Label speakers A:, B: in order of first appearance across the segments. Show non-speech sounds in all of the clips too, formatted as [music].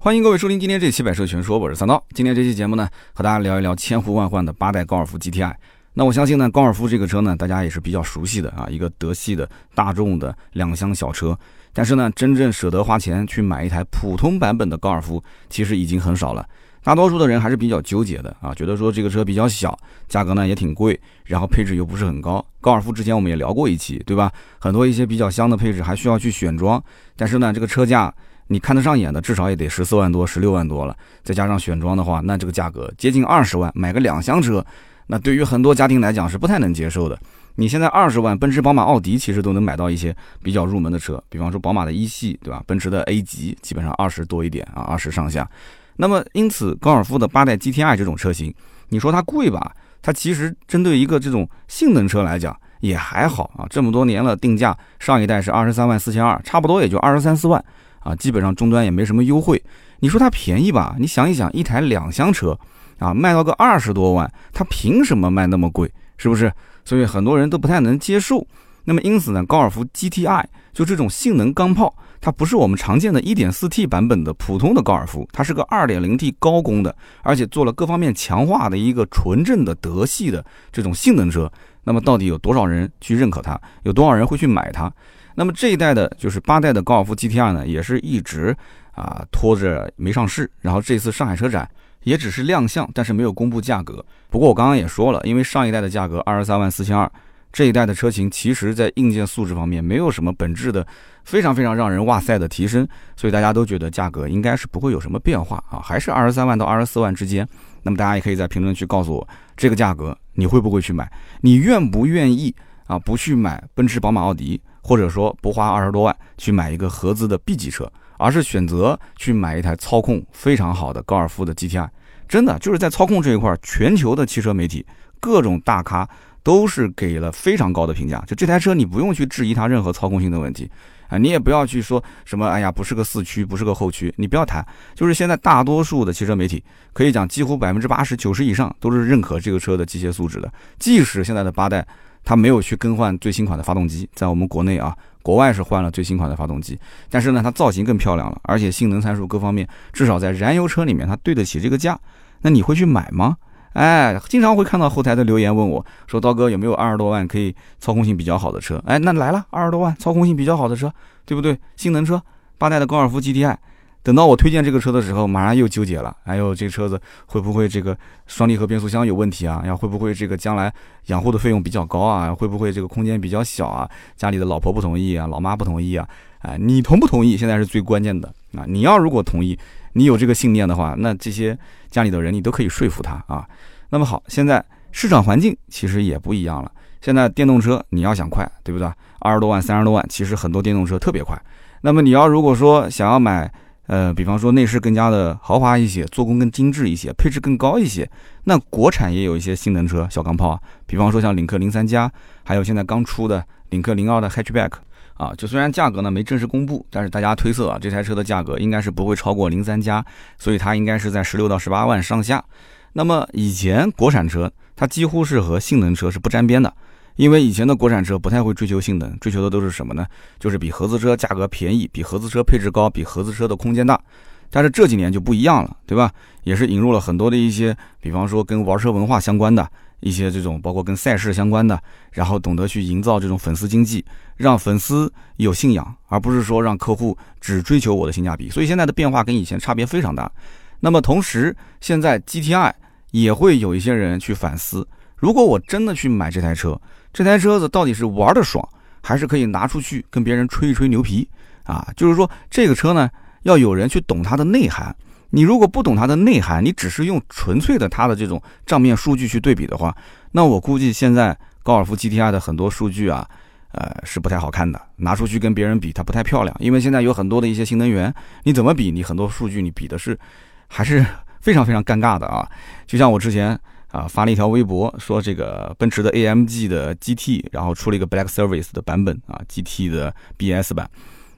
A: 欢迎各位收听今天这期《百车全说》，我是三刀。今天这期节目呢，和大家聊一聊千呼万唤的八代高尔夫 GTI。那我相信呢，高尔夫这个车呢，大家也是比较熟悉的啊，一个德系的大众的两厢小车。但是呢，真正舍得花钱去买一台普通版本的高尔夫，其实已经很少了。大多数的人还是比较纠结的啊，觉得说这个车比较小，价格呢也挺贵，然后配置又不是很高。高尔夫之前我们也聊过一期，对吧？很多一些比较香的配置还需要去选装，但是呢，这个车价你看得上眼的，至少也得十四万多、十六万多了，再加上选装的话，那这个价格接近二十万，买个两厢车，那对于很多家庭来讲是不太能接受的。你现在二十万，奔驰、宝马、奥迪其实都能买到一些比较入门的车，比方说宝马的一系，对吧？奔驰的 A 级基本上二十多一点啊，二十上下。那么，因此，高尔夫的八代 GTI 这种车型，你说它贵吧？它其实针对一个这种性能车来讲也还好啊。这么多年了，定价上一代是二十三万四千二，差不多也就二十三四万啊，基本上终端也没什么优惠。你说它便宜吧？你想一想，一台两厢车啊，卖到个二十多万，它凭什么卖那么贵？是不是？所以很多人都不太能接受。那么因此呢，高尔夫 GTI 就这种性能钢炮。它不是我们常见的 1.4T 版本的普通的高尔夫，它是个 2.0T 高功的，而且做了各方面强化的一个纯正的德系的这种性能车。那么到底有多少人去认可它？有多少人会去买它？那么这一代的就是八代的高尔夫 GTR 呢，也是一直啊拖着没上市。然后这次上海车展也只是亮相，但是没有公布价格。不过我刚刚也说了，因为上一代的价格二十三万四千二。这一代的车型，其实在硬件素质方面没有什么本质的非常非常让人哇塞的提升，所以大家都觉得价格应该是不会有什么变化啊，还是二十三万到二十四万之间。那么大家也可以在评论区告诉我，这个价格你会不会去买？你愿不愿意啊？不去买奔驰、宝马、奥迪，或者说不花二十多万去买一个合资的 B 级车，而是选择去买一台操控非常好的高尔夫的 GTI？真的就是在操控这一块，全球的汽车媒体、各种大咖。都是给了非常高的评价，就这台车你不用去质疑它任何操控性的问题啊，你也不要去说什么，哎呀，不是个四驱，不是个后驱，你不要谈。就是现在大多数的汽车媒体，可以讲几乎百分之八十九十以上都是认可这个车的机械素质的。即使现在的八代，它没有去更换最新款的发动机，在我们国内啊，国外是换了最新款的发动机，但是呢，它造型更漂亮了，而且性能参数各方面，至少在燃油车里面它对得起这个价。那你会去买吗？哎，经常会看到后台的留言问我，说刀哥有没有二十多万可以操控性比较好的车？哎，那来了，二十多万操控性比较好的车，对不对？性能车，八代的高尔夫 GTI。等到我推荐这个车的时候，马上又纠结了。哎呦，这车子会不会这个双离合变速箱有问题啊？要会不会这个将来养护的费用比较高啊？会不会这个空间比较小啊？家里的老婆不同意啊，老妈不同意啊？哎，你同不同意？现在是最关键的啊！你要如果同意。你有这个信念的话，那这些家里的人你都可以说服他啊。那么好，现在市场环境其实也不一样了。现在电动车你要想快，对不对？二十多万、三十多万，其实很多电动车特别快。那么你要如果说想要买，呃，比方说内饰更加的豪华一些，做工更精致一些，配置更高一些，那国产也有一些性能车小钢炮啊，比方说像领克零三加，还有现在刚出的领克零二的 Hatchback。啊，就虽然价格呢没正式公布，但是大家推测啊，这台车的价格应该是不会超过零三加，所以它应该是在十六到十八万上下。那么以前国产车它几乎是和性能车是不沾边的，因为以前的国产车不太会追求性能，追求的都是什么呢？就是比合资车价格便宜，比合资车配置高，比合资车的空间大。但是这几年就不一样了，对吧？也是引入了很多的一些，比方说跟玩车文化相关的。一些这种包括跟赛事相关的，然后懂得去营造这种粉丝经济，让粉丝有信仰，而不是说让客户只追求我的性价比。所以现在的变化跟以前差别非常大。那么同时，现在 GTI 也会有一些人去反思：如果我真的去买这台车，这台车子到底是玩的爽，还是可以拿出去跟别人吹一吹牛皮啊？就是说这个车呢，要有人去懂它的内涵。你如果不懂它的内涵，你只是用纯粹的它的这种账面数据去对比的话，那我估计现在高尔夫 GTI 的很多数据啊，呃是不太好看的，拿出去跟别人比它不太漂亮，因为现在有很多的一些新能源，你怎么比？你很多数据你比的是还是 [laughs] 非常非常尴尬的啊！就像我之前啊发了一条微博，说这个奔驰的 AMG 的 GT，然后出了一个 Black Service 的版本啊，GT 的 BS 版。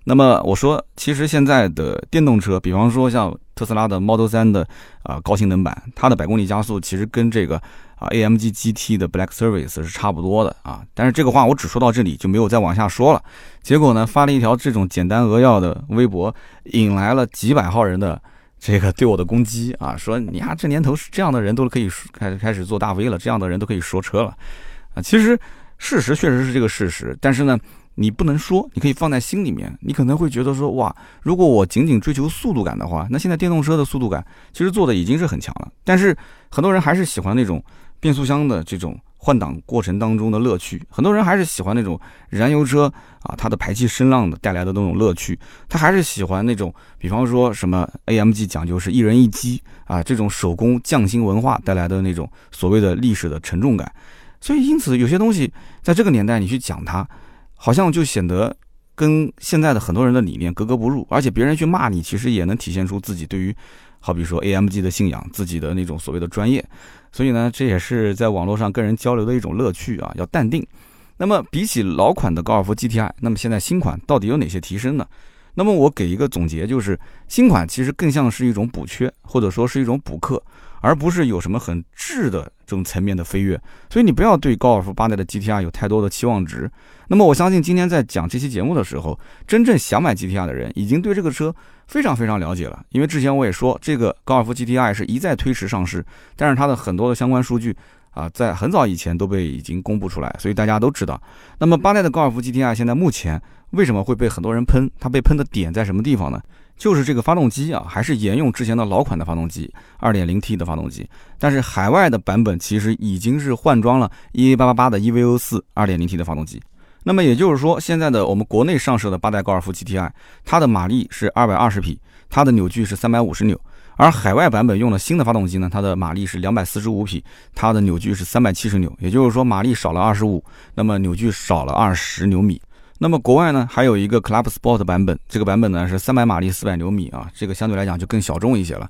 A: 那么我说，其实现在的电动车，比方说像特斯拉的 Model 3的啊高性能版，它的百公里加速其实跟这个啊 AMG GT 的 Black Service 是差不多的啊。但是这个话我只说到这里就没有再往下说了。结果呢，发了一条这种简单扼要的微博，引来了几百号人的这个对我的攻击啊，说你啊，这年头是这样的人都可以开开始做大 V 了，这样的人都可以说车了啊。其实事实确实是这个事实，但是呢，你不能说，你可以放在心里面。你可能会觉得说，哇，如果我仅仅追求速度感的话，那现在电动车的速度感其实做的已经是很强了。但是很多人还是喜欢那种变速箱的这种。换挡过程当中的乐趣，很多人还是喜欢那种燃油车啊，它的排气声浪的带来的那种乐趣，他还是喜欢那种，比方说什么 AMG 讲究是一人一机啊，这种手工匠心文化带来的那种所谓的历史的沉重感。所以，因此有些东西在这个年代你去讲它，好像就显得跟现在的很多人的理念格格不入，而且别人去骂你，其实也能体现出自己对于。好比说 AMG 的信仰，自己的那种所谓的专业，所以呢，这也是在网络上跟人交流的一种乐趣啊，要淡定。那么比起老款的高尔夫 GTI，那么现在新款到底有哪些提升呢？那么我给一个总结，就是新款其实更像是一种补缺，或者说是一种补课，而不是有什么很质的这种层面的飞跃。所以你不要对高尔夫八代的 GTI 有太多的期望值。那么我相信今天在讲这期节目的时候，真正想买 GTI 的人已经对这个车。非常非常了解了，因为之前我也说，这个高尔夫 GTI 是一再推迟上市，但是它的很多的相关数据啊，在很早以前都被已经公布出来，所以大家都知道。那么八代的高尔夫 GTI 现在目前为什么会被很多人喷？它被喷的点在什么地方呢？就是这个发动机啊，还是沿用之前的老款的发动机，2.0T 的发动机，但是海外的版本其实已经是换装了 EA888 的 EVO4 2.0T 的发动机。那么也就是说，现在的我们国内上市的八代高尔夫 GTI，它的马力是二百二十匹，它的扭矩是三百五十扭；而海外版本用了新的发动机呢，它的马力是两百四十五匹，它的扭矩是三百七十扭。也就是说，马力少了二十五，那么扭矩少了二十牛米。那么国外呢，还有一个 Club Sport 版本，这个版本呢是三百马力，四百牛米啊，这个相对来讲就更小众一些了。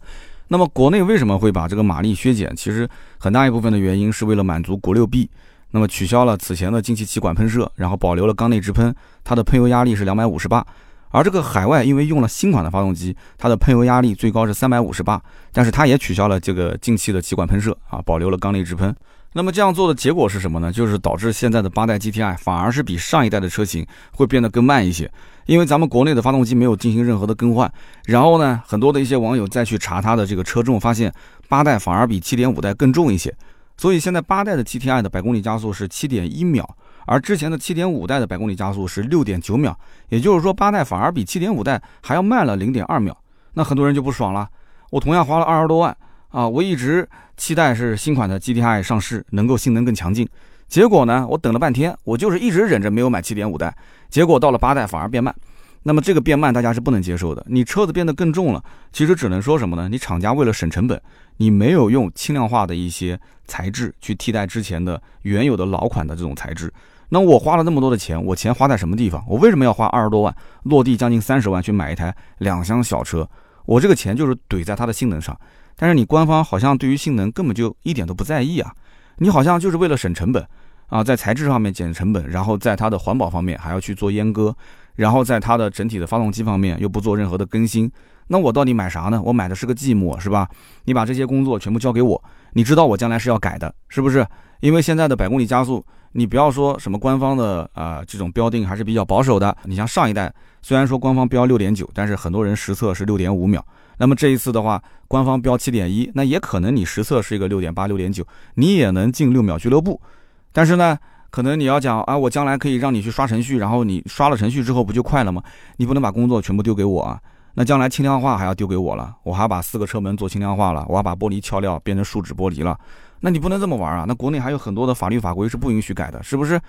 A: 那么国内为什么会把这个马力削减？其实很大一部分的原因是为了满足国六 B。那么取消了此前的进气气管喷射，然后保留了缸内直喷，它的喷油压力是两百五十八。而这个海外因为用了新款的发动机，它的喷油压力最高是三百五十八，但是它也取消了这个进气的气管喷射啊，保留了缸内直喷。那么这样做的结果是什么呢？就是导致现在的八代 GTI 反而是比上一代的车型会变得更慢一些，因为咱们国内的发动机没有进行任何的更换。然后呢，很多的一些网友再去查它的这个车重，发现八代反而比七点五代更重一些。所以现在八代的 GTI 的百公里加速是七点一秒，而之前的七点五代的百公里加速是六点九秒，也就是说八代反而比七点五代还要慢了零点二秒。那很多人就不爽了，我同样花了二十多万啊，我一直期待是新款的 GTI 上市能够性能更强劲，结果呢，我等了半天，我就是一直忍着没有买七点五代，结果到了八代反而变慢。那么这个变慢大家是不能接受的，你车子变得更重了，其实只能说什么呢？你厂家为了省成本，你没有用轻量化的一些材质去替代之前的原有的老款的这种材质。那我花了那么多的钱，我钱花在什么地方？我为什么要花二十多万，落地将近三十万去买一台两厢小车？我这个钱就是怼在它的性能上。但是你官方好像对于性能根本就一点都不在意啊！你好像就是为了省成本啊，在材质上面减成本，然后在它的环保方面还要去做阉割。然后在它的整体的发动机方面又不做任何的更新，那我到底买啥呢？我买的是个寂寞，是吧？你把这些工作全部交给我，你知道我将来是要改的，是不是？因为现在的百公里加速，你不要说什么官方的啊这种标定还是比较保守的。你像上一代，虽然说官方标六点九，但是很多人实测是六点五秒。那么这一次的话，官方标七点一，那也可能你实测是一个六点八、六点九，你也能进六秒俱乐部。但是呢？可能你要讲啊，我将来可以让你去刷程序，然后你刷了程序之后不就快了吗？你不能把工作全部丢给我啊！那将来轻量化还要丢给我了，我还要把四个车门做轻量化了，我要把玻璃敲掉变成树脂玻璃了，那你不能这么玩啊！那国内还有很多的法律法规是不允许改的，是不是？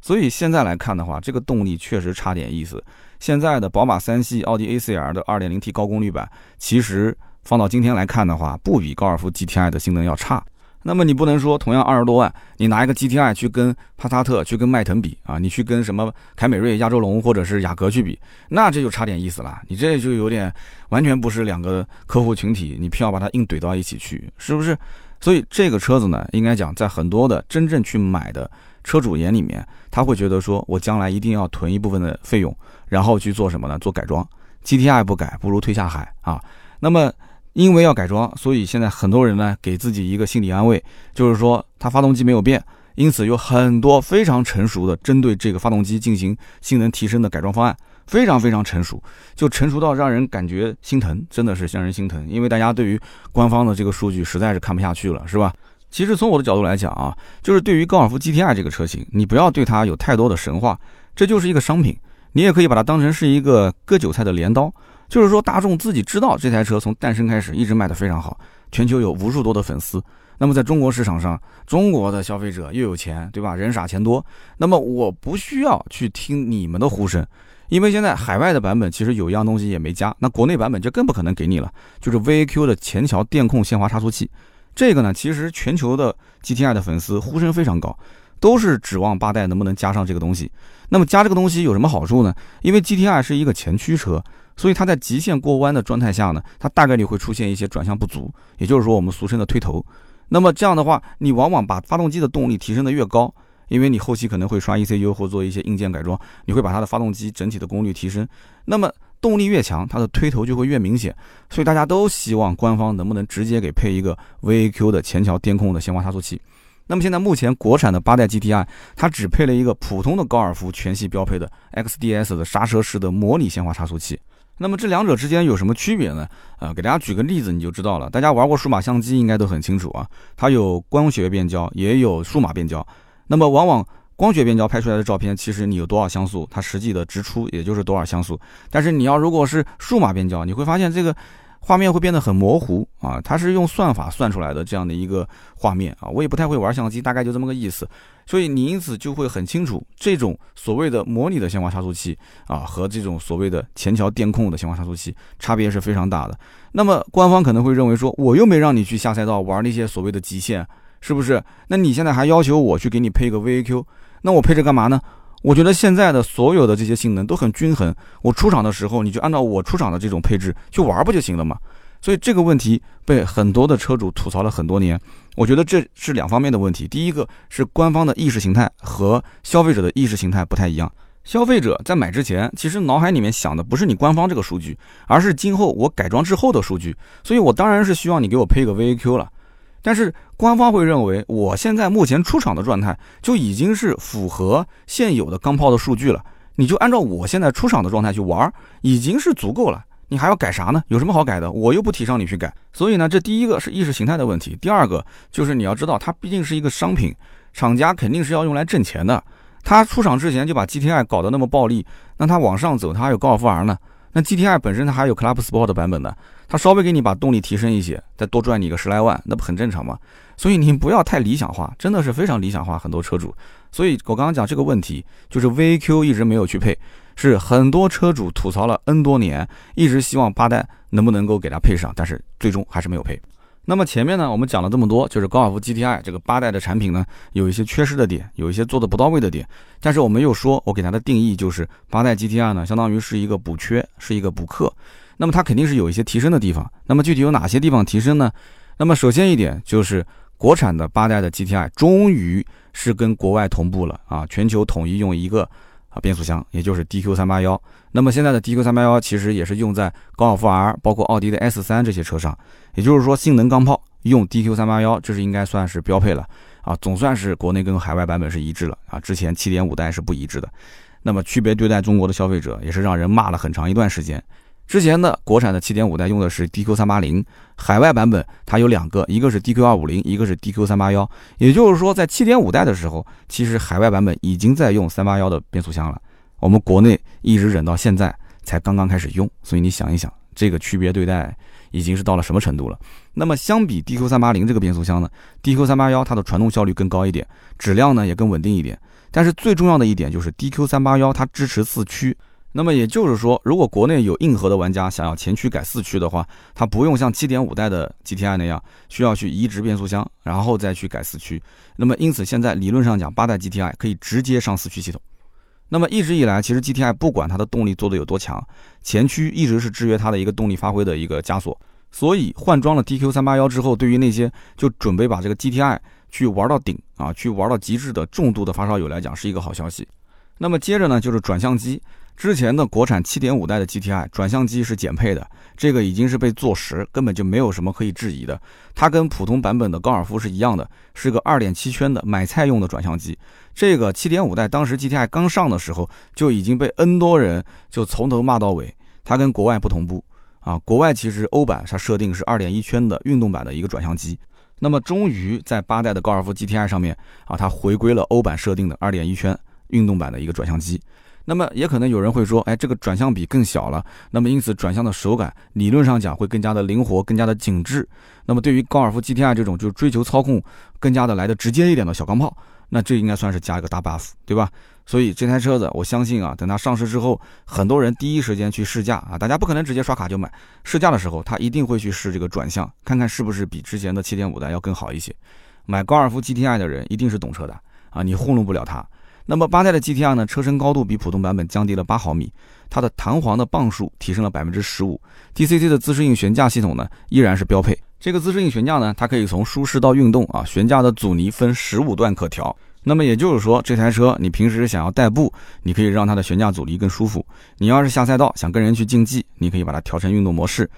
A: 所以现在来看的话，这个动力确实差点意思。现在的宝马三系、奥迪 A 4 L 的 2.0T 高功率版，其实放到今天来看的话，不比高尔夫 GTI 的性能要差。那么你不能说同样二十多万，你拿一个 GTI 去跟帕萨特、去跟迈腾比啊，你去跟什么凯美瑞、亚洲龙或者是雅阁去比，那这就差点意思了。你这就有点完全不是两个客户群体，你偏要把它硬怼到一起去，是不是？所以这个车子呢，应该讲在很多的真正去买的车主眼里面，他会觉得说我将来一定要囤一部分的费用，然后去做什么呢？做改装，GTI 不改，不如推下海啊。那么。因为要改装，所以现在很多人呢给自己一个心理安慰，就是说它发动机没有变，因此有很多非常成熟的针对这个发动机进行性能提升的改装方案非常非常成熟，就成熟到让人感觉心疼，真的是让人心疼。因为大家对于官方的这个数据实在是看不下去了，是吧？其实从我的角度来讲啊，就是对于高尔夫 GTI 这个车型，你不要对它有太多的神话，这就是一个商品，你也可以把它当成是一个割韭菜的镰刀。就是说，大众自己知道这台车从诞生开始一直卖得非常好，全球有无数多的粉丝。那么在中国市场上，中国的消费者又有钱，对吧？人傻钱多。那么我不需要去听你们的呼声，因为现在海外的版本其实有一样东西也没加，那国内版本就更不可能给你了，就是 VAQ 的前桥电控限滑差速器。这个呢，其实全球的 GTI 的粉丝呼声非常高，都是指望八代能不能加上这个东西。那么加这个东西有什么好处呢？因为 GTI 是一个前驱车，所以它在极限过弯的状态下呢，它大概率会出现一些转向不足，也就是说我们俗称的推头。那么这样的话，你往往把发动机的动力提升的越高，因为你后期可能会刷 ECU 或做一些硬件改装，你会把它的发动机整体的功率提升。那么动力越强，它的推头就会越明显，所以大家都希望官方能不能直接给配一个 VAQ 的前桥电控的限滑差速器。那么现在目前国产的八代 GTI，它只配了一个普通的高尔夫全系标配的 XDS 的刹车式的模拟限滑差速器。那么这两者之间有什么区别呢？呃，给大家举个例子你就知道了。大家玩过数码相机应该都很清楚啊，它有光学变焦，也有数码变焦。那么往往光学变焦拍出来的照片，其实你有多少像素，它实际的直出也就是多少像素。但是你要如果是数码变焦，你会发现这个画面会变得很模糊啊。它是用算法算出来的这样的一个画面啊。我也不太会玩相机，大概就这么个意思。所以你因此就会很清楚，这种所谓的模拟的限滑差速器啊，和这种所谓的前桥电控的限滑差速器差别是非常大的。那么官方可能会认为说，我又没让你去下赛道玩那些所谓的极限，是不是？那你现在还要求我去给你配一个 VAQ？那我配这干嘛呢？我觉得现在的所有的这些性能都很均衡，我出厂的时候你就按照我出厂的这种配置去玩不就行了吗？所以这个问题被很多的车主吐槽了很多年。我觉得这是两方面的问题，第一个是官方的意识形态和消费者的意识形态不太一样。消费者在买之前，其实脑海里面想的不是你官方这个数据，而是今后我改装之后的数据。所以我当然是希望你给我配个 VAQ 了。但是官方会认为，我现在目前出厂的状态就已经是符合现有的钢炮的数据了，你就按照我现在出厂的状态去玩，已经是足够了。你还要改啥呢？有什么好改的？我又不提倡你去改。所以呢，这第一个是意识形态的问题，第二个就是你要知道，它毕竟是一个商品，厂家肯定是要用来挣钱的。它出厂之前就把 GTI 搞得那么暴利，那它往上走，它还有高尔夫 R 呢。那 GTI 本身它还有 Club Sport 的版本的，它稍微给你把动力提升一些，再多赚你个十来万，那不很正常吗？所以你不要太理想化，真的是非常理想化。很多车主，所以我刚刚讲这个问题，就是 V Q 一直没有去配，是很多车主吐槽了 N 多年，一直希望八代能不能够给它配上，但是最终还是没有配。那么前面呢，我们讲了这么多，就是高尔夫 GTI 这个八代的产品呢，有一些缺失的点，有一些做的不到位的点。但是我们又说，我给它的定义就是八代 GTI 呢，相当于是一个补缺，是一个补课。那么它肯定是有一些提升的地方。那么具体有哪些地方提升呢？那么首先一点就是国产的八代的 GTI 终于是跟国外同步了啊，全球统一用一个。啊，变速箱也就是 DQ 三八幺，那么现在的 DQ 三八幺其实也是用在高尔夫 R，包括奥迪的 S 三这些车上，也就是说性能钢炮用 DQ 三八幺，这是应该算是标配了。啊，总算是国内跟海外版本是一致了啊，之前七点五代是不一致的，那么区别对待中国的消费者也是让人骂了很长一段时间。之前的国产的七点五代用的是 DQ 三八零，海外版本它有两个，一个是 DQ 二五零，一个是 DQ 三八幺。也就是说，在七点五代的时候，其实海外版本已经在用三八幺的变速箱了。我们国内一直忍到现在才刚刚开始用，所以你想一想，这个区别对待已经是到了什么程度了？那么相比 DQ 三八零这个变速箱呢，DQ 三八幺它的传动效率更高一点，质量呢也更稳定一点。但是最重要的一点就是 DQ 三八幺它支持四驱。那么也就是说，如果国内有硬核的玩家想要前驱改四驱的话，他不用像7.5代的 GTI 那样需要去移植变速箱，然后再去改四驱。那么因此现在理论上讲，八代 GTI 可以直接上四驱系统。那么一直以来，其实 GTI 不管它的动力做的有多强，前驱一直是制约它的一个动力发挥的一个枷锁。所以换装了 DQ 三八幺之后，对于那些就准备把这个 GTI 去玩到顶啊，去玩到极致的重度的发烧友来讲，是一个好消息。那么接着呢，就是转向机。之前的国产7.5代的 GTI 转向机是减配的，这个已经是被坐实，根本就没有什么可以质疑的。它跟普通版本的高尔夫是一样的，是个2.7圈的买菜用的转向机。这个7.5代当时 GTI 刚上的时候就已经被 N 多人就从头骂到尾。它跟国外不同步啊，国外其实欧版它设定是2.1圈的运动版的一个转向机。那么终于在八代的高尔夫 GTI 上面啊，它回归了欧版设定的2.1圈运动版的一个转向机。那么也可能有人会说，哎，这个转向比更小了，那么因此转向的手感理论上讲会更加的灵活，更加的紧致。那么对于高尔夫 GTI 这种就追求操控更加的来的直接一点的小钢炮，那这应该算是加一个大 buff，对吧？所以这台车子我相信啊，等它上市之后，很多人第一时间去试驾啊，大家不可能直接刷卡就买，试驾的时候他一定会去试这个转向，看看是不是比之前的7.5代要更好一些。买高尔夫 GTI 的人一定是懂车的啊，你糊弄不了他。那么八代的 GTR 呢？车身高度比普通版本降低了八毫米，它的弹簧的磅数提升了百分之十五。DCC 的自适应悬架系统呢，依然是标配。这个自适应悬架呢，它可以从舒适到运动啊，悬架的阻尼分十五段可调。那么也就是说，这台车你平时想要代步，你可以让它的悬架阻尼更舒服。你要是下赛道想跟人去竞技，你可以把它调成运动模式。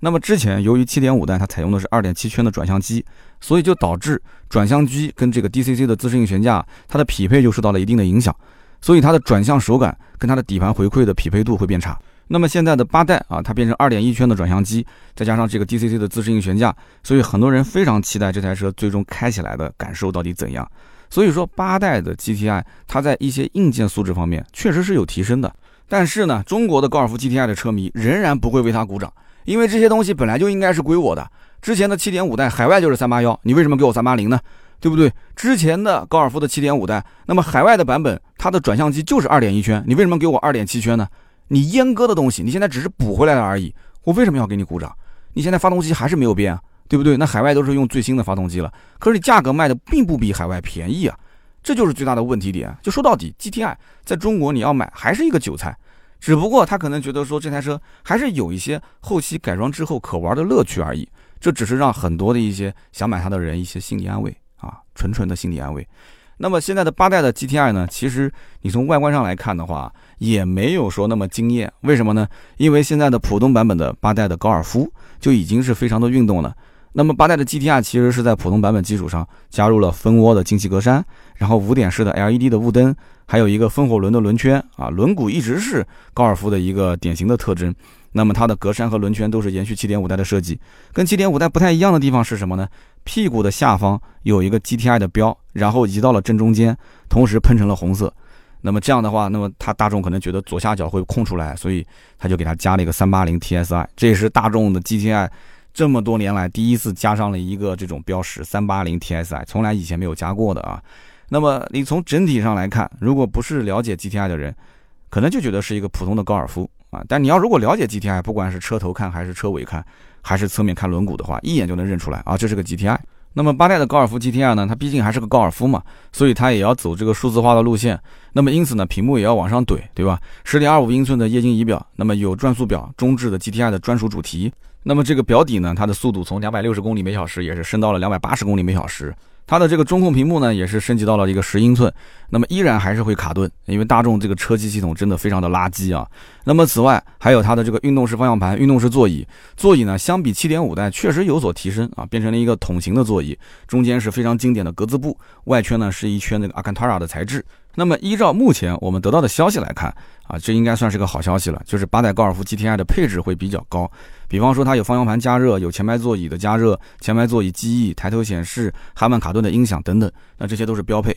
A: 那么之前由于7.5代它采用的是2.7圈的转向机，所以就导致转向机跟这个 DCC 的自适应悬架它的匹配就受到了一定的影响，所以它的转向手感跟它的底盘回馈的匹配度会变差。那么现在的八代啊，它变成2.1圈的转向机，再加上这个 DCC 的自适应悬架，所以很多人非常期待这台车最终开起来的感受到底怎样。所以说八代的 GTI 它在一些硬件素质方面确实是有提升的，但是呢，中国的高尔夫 GTI 的车迷仍然不会为它鼓掌。因为这些东西本来就应该是归我的。之前的七点五代海外就是三八幺，你为什么给我三八零呢？对不对？之前的高尔夫的七点五代，那么海外的版本它的转向机就是二点一圈，你为什么给我二点七圈呢？你阉割的东西，你现在只是补回来了而已。我为什么要给你鼓掌？你现在发动机还是没有变啊，对不对？那海外都是用最新的发动机了，可是你价格卖的并不比海外便宜啊，这就是最大的问题点。就说到底，GTI 在中国你要买还是一个韭菜。只不过他可能觉得说这台车还是有一些后期改装之后可玩的乐趣而已，这只是让很多的一些想买它的人一些心理安慰啊，纯纯的心理安慰。那么现在的八代的 GTI 呢，其实你从外观上来看的话，也没有说那么惊艳。为什么呢？因为现在的普通版本的八代的高尔夫就已经是非常的运动了。那么八代的 GTI 其实是在普通版本基础上加入了蜂窝的进气格栅，然后五点式的 LED 的雾灯。还有一个风火轮的轮圈啊，轮毂一直是高尔夫的一个典型的特征。那么它的格栅和轮圈都是延续7.5代的设计，跟7.5代不太一样的地方是什么呢？屁股的下方有一个 GTI 的标，然后移到了正中间，同时喷成了红色。那么这样的话，那么它大众可能觉得左下角会空出来，所以他就给它加了一个380 TSI，这也是大众的 GTI 这么多年来第一次加上了一个这种标识380 TSI，从来以前没有加过的啊。那么你从整体上来看，如果不是了解 GTI 的人，可能就觉得是一个普通的高尔夫啊。但你要如果了解 GTI，不管是车头看还是车尾看，还是侧面看轮毂的话，一眼就能认出来啊，这是个 GTI。那么八代的高尔夫 GTI 呢，它毕竟还是个高尔夫嘛，所以它也要走这个数字化的路线。那么因此呢，屏幕也要往上怼，对吧？十点二五英寸的液晶仪表，那么有转速表，中置的 GTI 的专属主题。那么这个表底呢，它的速度从两百六十公里每小时也是升到了两百八十公里每小时。它的这个中控屏幕呢，也是升级到了一个十英寸，那么依然还是会卡顿，因为大众这个车机系统真的非常的垃圾啊。那么此外，还有它的这个运动式方向盘、运动式座椅，座椅呢相比七点五代确实有所提升啊，变成了一个桶型的座椅，中间是非常经典的格子布，外圈呢是一圈那个阿坎塔拉的材质。那么依照目前我们得到的消息来看，啊，这应该算是个好消息了，就是八代高尔夫 GTI 的配置会比较高，比方说它有方向盘加热，有前排座椅的加热，前排座椅记忆、抬头显示、哈曼卡顿的音响等等，那这些都是标配。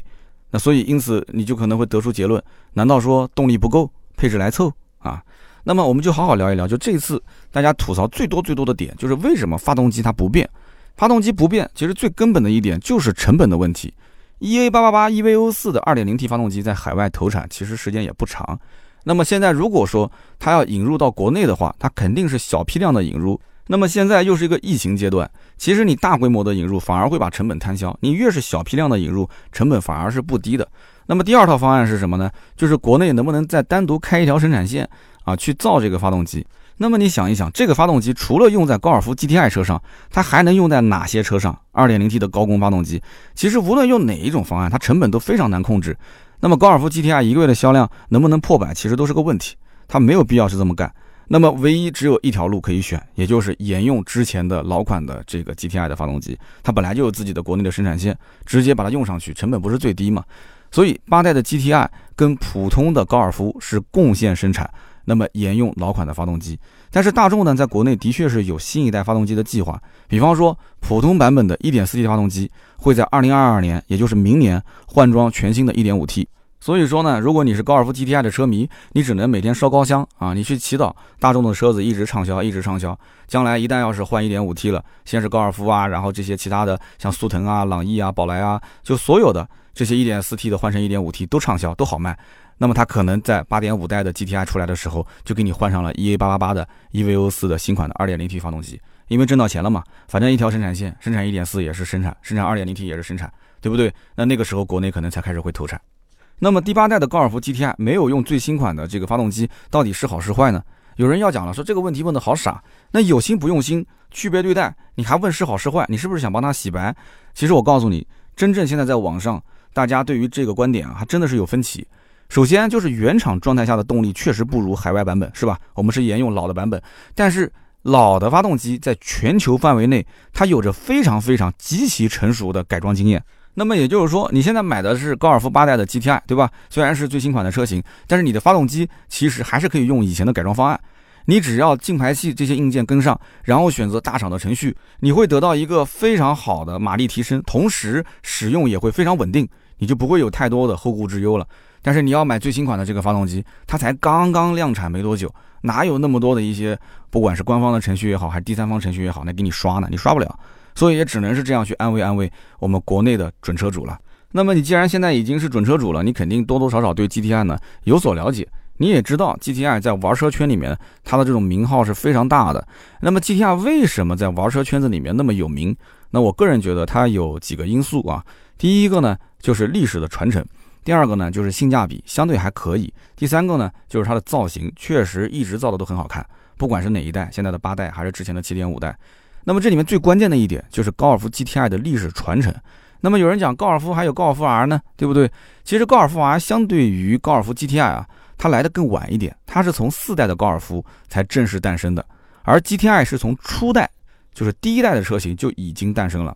A: 那所以因此你就可能会得出结论，难道说动力不够，配置来凑啊？那么我们就好好聊一聊，就这次大家吐槽最多最多的点，就是为什么发动机它不变？发动机不变，其实最根本的一点就是成本的问题。EA 八八八 EVO 四的二点零 T 发动机在海外投产其实时间也不长，那么现在如果说它要引入到国内的话，它肯定是小批量的引入。那么现在又是一个疫情阶段，其实你大规模的引入反而会把成本摊销，你越是小批量的引入，成本反而是不低的。那么第二套方案是什么呢？就是国内能不能再单独开一条生产线啊，去造这个发动机？那么你想一想，这个发动机除了用在高尔夫 GTI 车上，它还能用在哪些车上？2.0T 的高功发动机，其实无论用哪一种方案，它成本都非常难控制。那么高尔夫 GTI 一个月的销量能不能破百，其实都是个问题。它没有必要是这么干。那么唯一只有一条路可以选，也就是沿用之前的老款的这个 GTI 的发动机，它本来就有自己的国内的生产线，直接把它用上去，成本不是最低嘛？所以八代的 GTI 跟普通的高尔夫是共线生产，那么沿用老款的发动机。但是大众呢，在国内的确是有新一代发动机的计划，比方说普通版本的 1.4T 发动机会在2022年，也就是明年换装全新的 1.5T。所以说呢，如果你是高尔夫 GTI 的车迷，你只能每天烧高香啊，你去祈祷大众的车子一直畅销，一直畅销。将来一旦要是换 1.5T 了，先是高尔夫啊，然后这些其他的像速腾啊、朗逸啊、宝来啊，就所有的这些 1.4T 的换成 1.5T 都畅销，都好卖。那么它可能在8.5代的 GTI 出来的时候，就给你换上了 EA888 的 EVO 四的新款的 2.0T 发动机，因为挣到钱了嘛，反正一条生产线生产1.4也是生产，生产 2.0T 也是生产，对不对？那那个时候国内可能才开始会投产。那么第八代的高尔夫 GTI 没有用最新款的这个发动机，到底是好是坏呢？有人要讲了，说这个问题问的好傻。那有心不用心，区别对待，你还问是好是坏？你是不是想帮他洗白？其实我告诉你，真正现在在网上，大家对于这个观点啊，还真的是有分歧。首先就是原厂状态下的动力确实不如海外版本，是吧？我们是沿用老的版本，但是老的发动机在全球范围内，它有着非常非常极其成熟的改装经验。那么也就是说，你现在买的是高尔夫八代的 GTI，对吧？虽然是最新款的车型，但是你的发动机其实还是可以用以前的改装方案。你只要进排气这些硬件跟上，然后选择大厂的程序，你会得到一个非常好的马力提升，同时使用也会非常稳定，你就不会有太多的后顾之忧了。但是你要买最新款的这个发动机，它才刚刚量产没多久，哪有那么多的一些，不管是官方的程序也好，还是第三方程序也好，来给你刷呢？你刷不了。所以也只能是这样去安慰安慰我们国内的准车主了。那么你既然现在已经是准车主了，你肯定多多少少对 GTI 呢有所了解。你也知道 GTI 在玩车圈里面它的这种名号是非常大的。那么 GTI 为什么在玩车圈子里面那么有名？那我个人觉得它有几个因素啊。第一个呢就是历史的传承，第二个呢就是性价比相对还可以，第三个呢就是它的造型确实一直造的都很好看，不管是哪一代，现在的八代还是之前的七点五代。那么这里面最关键的一点就是高尔夫 GTI 的历史传承。那么有人讲高尔夫还有高尔夫 R 呢，对不对？其实高尔夫 R 相对于高尔夫 GTI 啊，它来的更晚一点，它是从四代的高尔夫才正式诞生的，而 GTI 是从初代，就是第一代的车型就已经诞生了。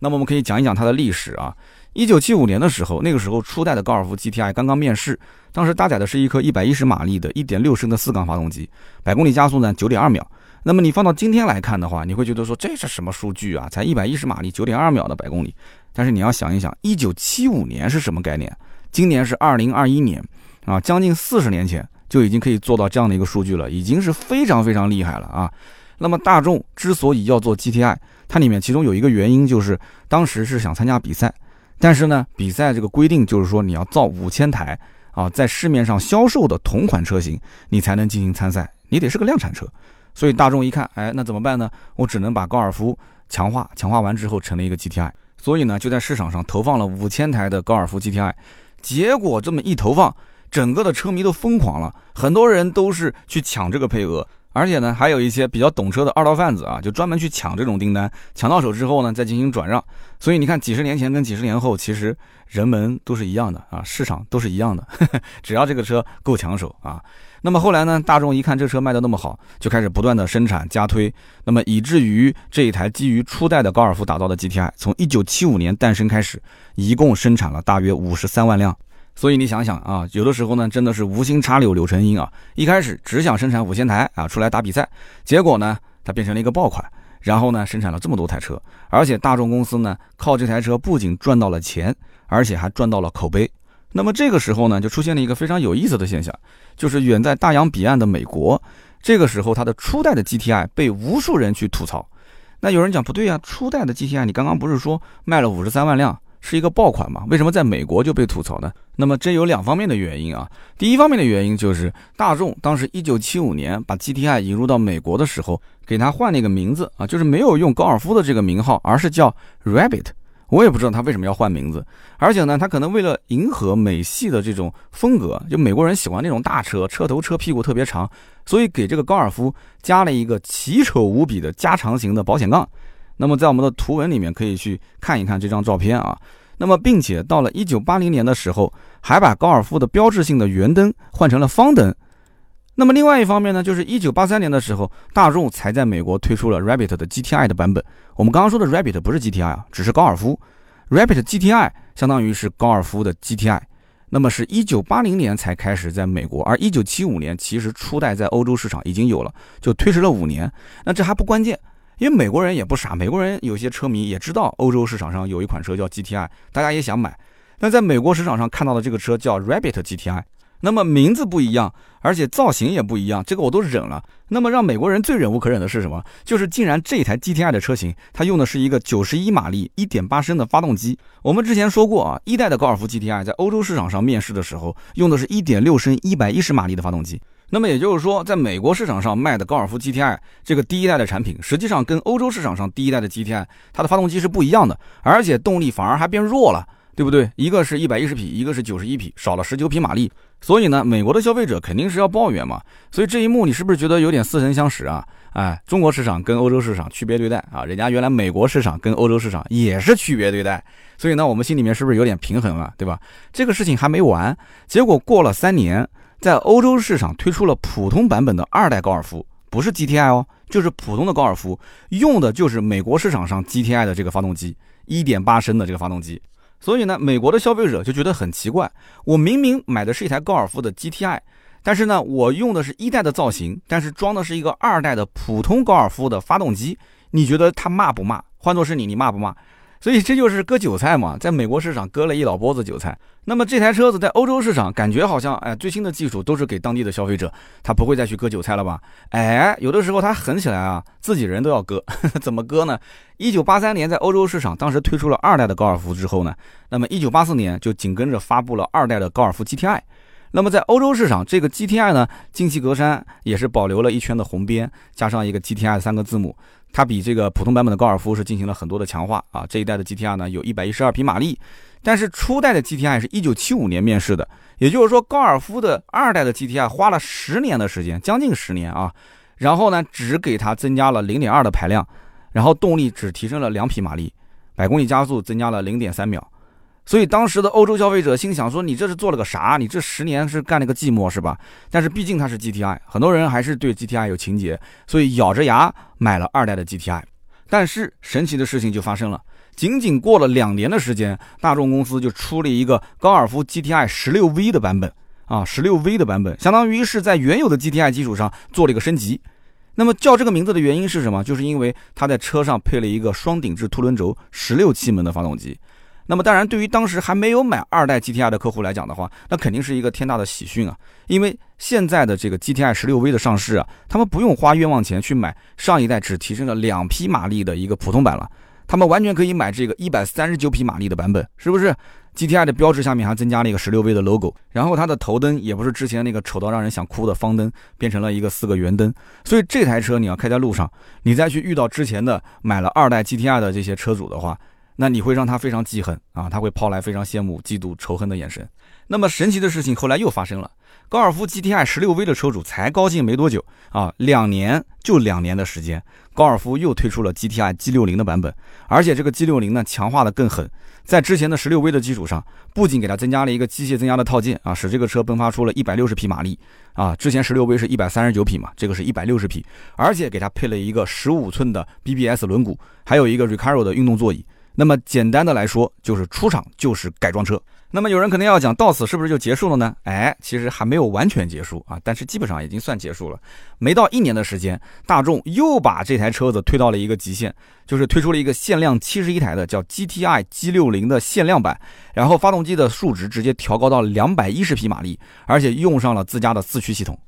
A: 那么我们可以讲一讲它的历史啊。一九七五年的时候，那个时候初代的高尔夫 GTI 刚刚面世，当时搭载的是一颗一百一十马力的一点六升的四缸发动机，百公里加速呢九点二秒。那么你放到今天来看的话，你会觉得说这是什么数据啊？才一百一十马力，九点二秒的百公里。但是你要想一想，一九七五年是什么概念？今年是二零二一年，啊，将近四十年前就已经可以做到这样的一个数据了，已经是非常非常厉害了啊。那么大众之所以要做 GTI，它里面其中有一个原因就是当时是想参加比赛，但是呢，比赛这个规定就是说你要造五千台啊，在市面上销售的同款车型，你才能进行参赛，你得是个量产车。所以大众一看，哎，那怎么办呢？我只能把高尔夫强化，强化完之后成了一个 GTI。所以呢，就在市场上投放了五千台的高尔夫 GTI。结果这么一投放，整个的车迷都疯狂了，很多人都是去抢这个配额，而且呢，还有一些比较懂车的二道贩子啊，就专门去抢这种订单，抢到手之后呢，再进行转让。所以你看，几十年前跟几十年后，其实人们都是一样的啊，市场都是一样的，[laughs] 只要这个车够抢手啊。那么后来呢？大众一看这车卖的那么好，就开始不断的生产加推，那么以至于这一台基于初代的高尔夫打造的 GTI，从1975年诞生开始，一共生产了大约53万辆。所以你想想啊，有的时候呢，真的是无心插柳柳成荫啊。一开始只想生产五千台啊，出来打比赛，结果呢，它变成了一个爆款，然后呢，生产了这么多台车，而且大众公司呢，靠这台车不仅赚到了钱，而且还赚到了口碑。那么这个时候呢，就出现了一个非常有意思的现象，就是远在大洋彼岸的美国，这个时候它的初代的 GTI 被无数人去吐槽。那有人讲不对呀，初代的 GTI 你刚刚不是说卖了五十三万辆，是一个爆款嘛？为什么在美国就被吐槽呢？那么这有两方面的原因啊。第一方面的原因就是大众当时一九七五年把 GTI 引入到美国的时候，给它换了一个名字啊，就是没有用高尔夫的这个名号，而是叫 Rabbit。我也不知道他为什么要换名字，而且呢，他可能为了迎合美系的这种风格，就美国人喜欢那种大车，车头车屁股特别长，所以给这个高尔夫加了一个奇丑无比的加长型的保险杠。那么在我们的图文里面可以去看一看这张照片啊。那么并且到了一九八零年的时候，还把高尔夫的标志性的圆灯换成了方灯。那么另外一方面呢，就是一九八三年的时候，大众才在美国推出了 Rabbit 的 GTI 的版本。我们刚刚说的 Rabbit 不是 GTI 啊，只是高尔夫。Rabbit GTI 相当于是高尔夫的 GTI。那么是一九八零年才开始在美国，而一九七五年其实初代在欧洲市场已经有了，就推迟了五年。那这还不关键，因为美国人也不傻，美国人有些车迷也知道欧洲市场上有一款车叫 GTI，大家也想买。那在美国市场上看到的这个车叫 Rabbit GTI。那么名字不一样，而且造型也不一样，这个我都忍了。那么让美国人最忍无可忍的是什么？就是竟然这台 GTI 的车型，它用的是一个九十一马力、一点八升的发动机。我们之前说过啊，一代的高尔夫 GTI 在欧洲市场上面世的时候，用的是一点六升、一百一十马力的发动机。那么也就是说，在美国市场上卖的高尔夫 GTI 这个第一代的产品，实际上跟欧洲市场上第一代的 GTI 它的发动机是不一样的，而且动力反而还变弱了。对不对？一个是一百一十匹，一个是九十一匹，少了十九匹马力。所以呢，美国的消费者肯定是要抱怨嘛。所以这一幕你是不是觉得有点似曾相识啊？哎，中国市场跟欧洲市场区别对待啊，人家原来美国市场跟欧洲市场也是区别对待。所以呢，我们心里面是不是有点平衡了？对吧？这个事情还没完，结果过了三年，在欧洲市场推出了普通版本的二代高尔夫，不是 GTI 哦，就是普通的高尔夫，用的就是美国市场上 GTI 的这个发动机，一点八升的这个发动机。所以呢，美国的消费者就觉得很奇怪，我明明买的是一台高尔夫的 GTI，但是呢，我用的是一代的造型，但是装的是一个二代的普通高尔夫的发动机，你觉得他骂不骂？换做是你，你骂不骂？所以这就是割韭菜嘛，在美国市场割了一老波子韭菜。那么这台车子在欧洲市场，感觉好像哎，最新的技术都是给当地的消费者，他不会再去割韭菜了吧？哎，有的时候他狠起来啊，自己人都要割。[laughs] 怎么割呢？一九八三年在欧洲市场，当时推出了二代的高尔夫之后呢，那么一九八四年就紧跟着发布了二代的高尔夫 GTI。那么在欧洲市场，这个 GTI 呢，进气格栅也是保留了一圈的红边，加上一个 GTI 三个字母。它比这个普通版本的高尔夫是进行了很多的强化啊！这一代的 GTI 呢，有一百一十二匹马力，但是初代的 GTI 是一九七五年面世的，也就是说高尔夫的二代的 GTI 花了十年的时间，将近十年啊，然后呢，只给它增加了零点二的排量，然后动力只提升了两匹马力，百公里加速增加了零点三秒。所以当时的欧洲消费者心想说：“你这是做了个啥？你这十年是干了个寂寞是吧？”但是毕竟它是 GTI，很多人还是对 GTI 有情节，所以咬着牙买了二代的 GTI。但是神奇的事情就发生了，仅仅过了两年的时间，大众公司就出了一个高尔夫 GTI 十六 V 的版本啊，十六 V 的版本，相当于是在原有的 GTI 基础上做了一个升级。那么叫这个名字的原因是什么？就是因为它在车上配了一个双顶置凸轮轴十六气门的发动机。那么当然，对于当时还没有买二代 GTI 的客户来讲的话，那肯定是一个天大的喜讯啊！因为现在的这个 GTI 十六 V 的上市啊，他们不用花冤枉钱去买上一代只提升了两匹马力的一个普通版了，他们完全可以买这个一百三十九匹马力的版本，是不是？GTI 的标志下面还增加了一个十六 V 的 logo，然后它的头灯也不是之前那个丑到让人想哭的方灯，变成了一个四个圆灯，所以这台车你要开在路上，你再去遇到之前的买了二代 GTI 的这些车主的话。那你会让他非常记恨啊，他会抛来非常羡慕、嫉妒、仇恨的眼神。那么神奇的事情后来又发生了，高尔夫 GTI 十六 V 的车主才高兴没多久啊，两年就两年的时间，高尔夫又推出了 GTI G 六零的版本，而且这个 G 六零呢强化的更狠，在之前的十六 V 的基础上，不仅给它增加了一个机械增压的套件啊，使这个车迸发出了一百六十匹马力啊，之前十六 V 是一百三十九匹嘛，这个是一百六十匹，而且给它配了一个十五寸的 BBS 轮毂，还有一个 Recaro 的运动座椅。那么简单的来说，就是出厂就是改装车。那么有人可能要讲，到此是不是就结束了呢？哎，其实还没有完全结束啊，但是基本上已经算结束了。没到一年的时间，大众又把这台车子推到了一个极限，就是推出了一个限量七十一台的叫 GTI G60 的限量版，然后发动机的数值直接调高到两百一十匹马力，而且用上了自家的四驱系统。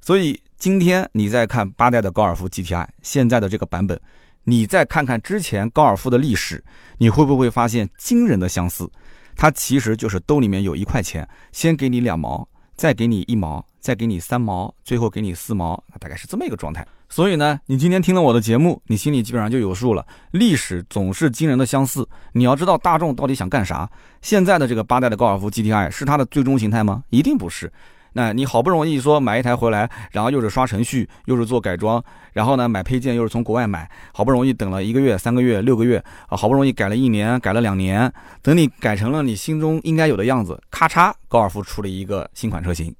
A: 所以今天你再看八代的高尔夫 GTI 现在的这个版本。你再看看之前高尔夫的历史，你会不会发现惊人的相似？它其实就是兜里面有一块钱，先给你两毛，再给你一毛，再给你三毛，最后给你四毛，大概是这么一个状态。所以呢，你今天听了我的节目，你心里基本上就有数了。历史总是惊人的相似。你要知道大众到底想干啥？现在的这个八代的高尔夫 GTI 是它的最终形态吗？一定不是。那你好不容易说买一台回来，然后又是刷程序，又是做改装，然后呢买配件又是从国外买，好不容易等了一个月、三个月、六个月啊，好不容易改了一年、改了两年，等你改成了你心中应该有的样子，咔嚓，高尔夫出了一个新款车型，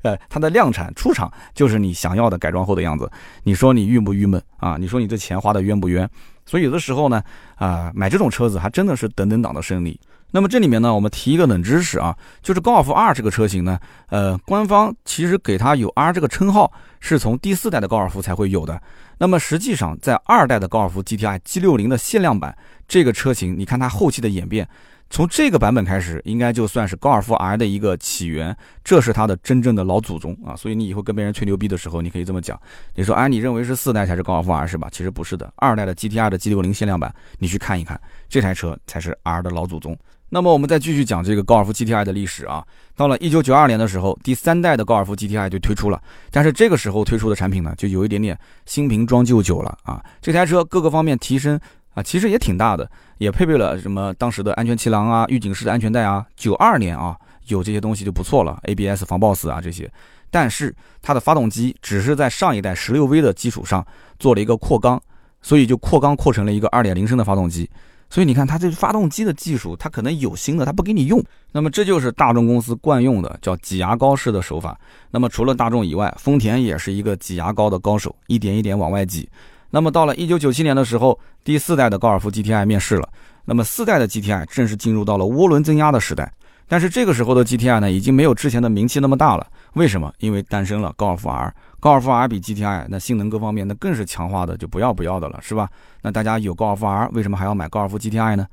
A: 呃，它的量产出厂就是你想要的改装后的样子，你说你郁不郁闷啊？你说你这钱花的冤不冤？所以有的时候呢，啊，买这种车子还真的是等等党的胜利。那么这里面呢，我们提一个冷知识啊，就是高尔夫 R 这个车型呢，呃，官方其实给它有 R 这个称号，是从第四代的高尔夫才会有的。那么实际上，在二代的高尔夫 GTI G60 的限量版这个车型，你看它后期的演变。从这个版本开始，应该就算是高尔夫 R 的一个起源，这是它的真正的老祖宗啊！所以你以后跟别人吹牛逼的时候，你可以这么讲：你说，哎，你认为是四代才是高尔夫 R 是吧？其实不是的，二代的 GTR 的 G60 限量版，你去看一看，这台车才是 R 的老祖宗。那么我们再继续讲这个高尔夫 GTI 的历史啊。到了1992年的时候，第三代的高尔夫 GTI 就推出了，但是这个时候推出的产品呢，就有一点点新瓶装旧酒了啊！这台车各个方面提升。啊，其实也挺大的，也配备了什么当时的安全气囊啊、预警式的安全带啊。九二年啊，有这些东西就不错了，ABS 防抱死啊这些。但是它的发动机只是在上一代十六 V 的基础上做了一个扩缸，所以就扩缸扩成了一个二点零升的发动机。所以你看它这发动机的技术，它可能有新的，它不给你用。那么这就是大众公司惯用的叫挤牙膏式的手法。那么除了大众以外，丰田也是一个挤牙膏的高手，一点一点往外挤。那么到了一九九七年的时候，第四代的高尔夫 GTI 面世了。那么四代的 GTI 正式进入到了涡轮增压的时代。但是这个时候的 GTI 呢，已经没有之前的名气那么大了。为什么？因为诞生了高尔夫 R。高尔夫 R 比 GTI 那性能各方面那更是强化的，就不要不要的了，是吧？那大家有高尔夫 R，为什么还要买高尔夫 GTI 呢？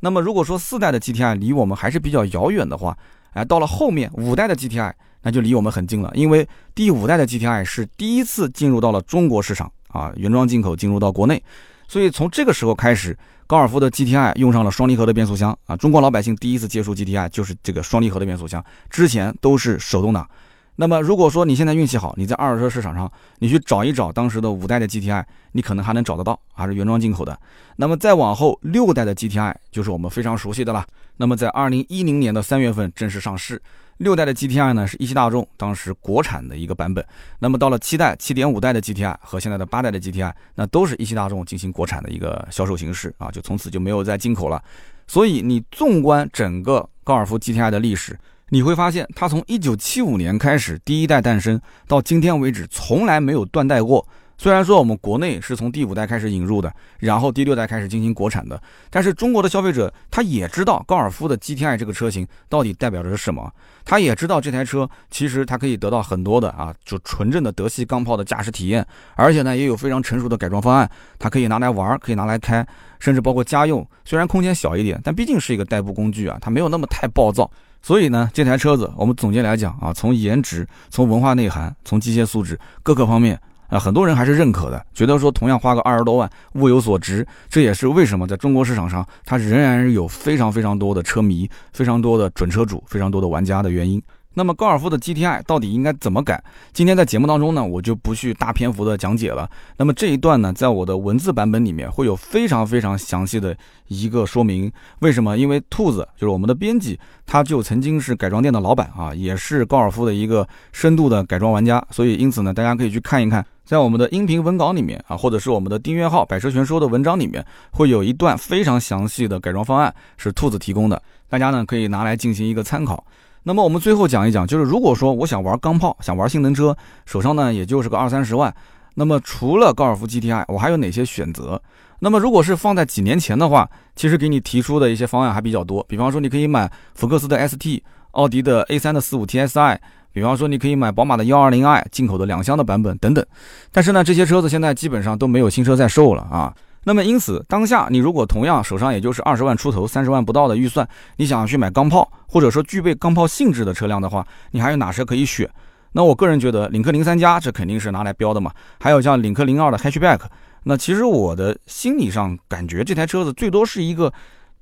A: 那么如果说四代的 GTI 离我们还是比较遥远的话，哎，到了后面五代的 GTI 那就离我们很近了，因为第五代的 GTI 是第一次进入到了中国市场。啊，原装进口进入到国内，所以从这个时候开始，高尔夫的 GTI 用上了双离合的变速箱啊。中国老百姓第一次接触 GTI 就是这个双离合的变速箱，之前都是手动挡。那么如果说你现在运气好，你在二手车市场上你去找一找当时的五代的 GTI，你可能还能找得到，还是原装进口的。那么再往后六代的 GTI 就是我们非常熟悉的了。那么在二零一零年的三月份正式上市。六代的 GTI 呢是一汽大众当时国产的一个版本，那么到了七代、七点五代的 GTI 和现在的八代的 GTI，那都是一汽大众进行国产的一个销售形式啊，就从此就没有再进口了。所以你纵观整个高尔夫 GTI 的历史，你会发现它从一九七五年开始第一代诞生到今天为止，从来没有断代过。虽然说我们国内是从第五代开始引入的，然后第六代开始进行国产的，但是中国的消费者他也知道高尔夫的 GTI 这个车型到底代表着什么，他也知道这台车其实它可以得到很多的啊，就纯正的德系钢炮的驾驶体验，而且呢也有非常成熟的改装方案，它可以拿来玩，可以拿来开，甚至包括家用。虽然空间小一点，但毕竟是一个代步工具啊，它没有那么太暴躁。所以呢，这台车子我们总结来讲啊，从颜值、从文化内涵、从机械素质各个方面。啊，很多人还是认可的，觉得说同样花个二十多万，物有所值。这也是为什么在中国市场上，它仍然有非常非常多的车迷、非常多的准车主、非常多的玩家的原因。那么高尔夫的 GTI 到底应该怎么改？今天在节目当中呢，我就不去大篇幅的讲解了。那么这一段呢，在我的文字版本里面会有非常非常详细的一个说明。为什么？因为兔子就是我们的编辑，他就曾经是改装店的老板啊，也是高尔夫的一个深度的改装玩家。所以因此呢，大家可以去看一看，在我们的音频文稿里面啊，或者是我们的订阅号“百车全说”的文章里面，会有一段非常详细的改装方案是兔子提供的，大家呢可以拿来进行一个参考。那么我们最后讲一讲，就是如果说我想玩钢炮，想玩性能车，手上呢也就是个二三十万，那么除了高尔夫 GTI，我还有哪些选择？那么如果是放在几年前的话，其实给你提出的一些方案还比较多，比方说你可以买福克斯的 ST，奥迪的 A3 的四五 TSI，比方说你可以买宝马的幺二零 i 进口的两厢的版本等等。但是呢，这些车子现在基本上都没有新车在售了啊。那么因此，当下你如果同样手上也就是二十万出头、三十万不到的预算，你想要去买钢炮，或者说具备钢炮性质的车辆的话，你还有哪车可以选？那我个人觉得，领克零三加这肯定是拿来标的嘛。还有像领克零二的 hatchback，那其实我的心理上感觉这台车子最多是一个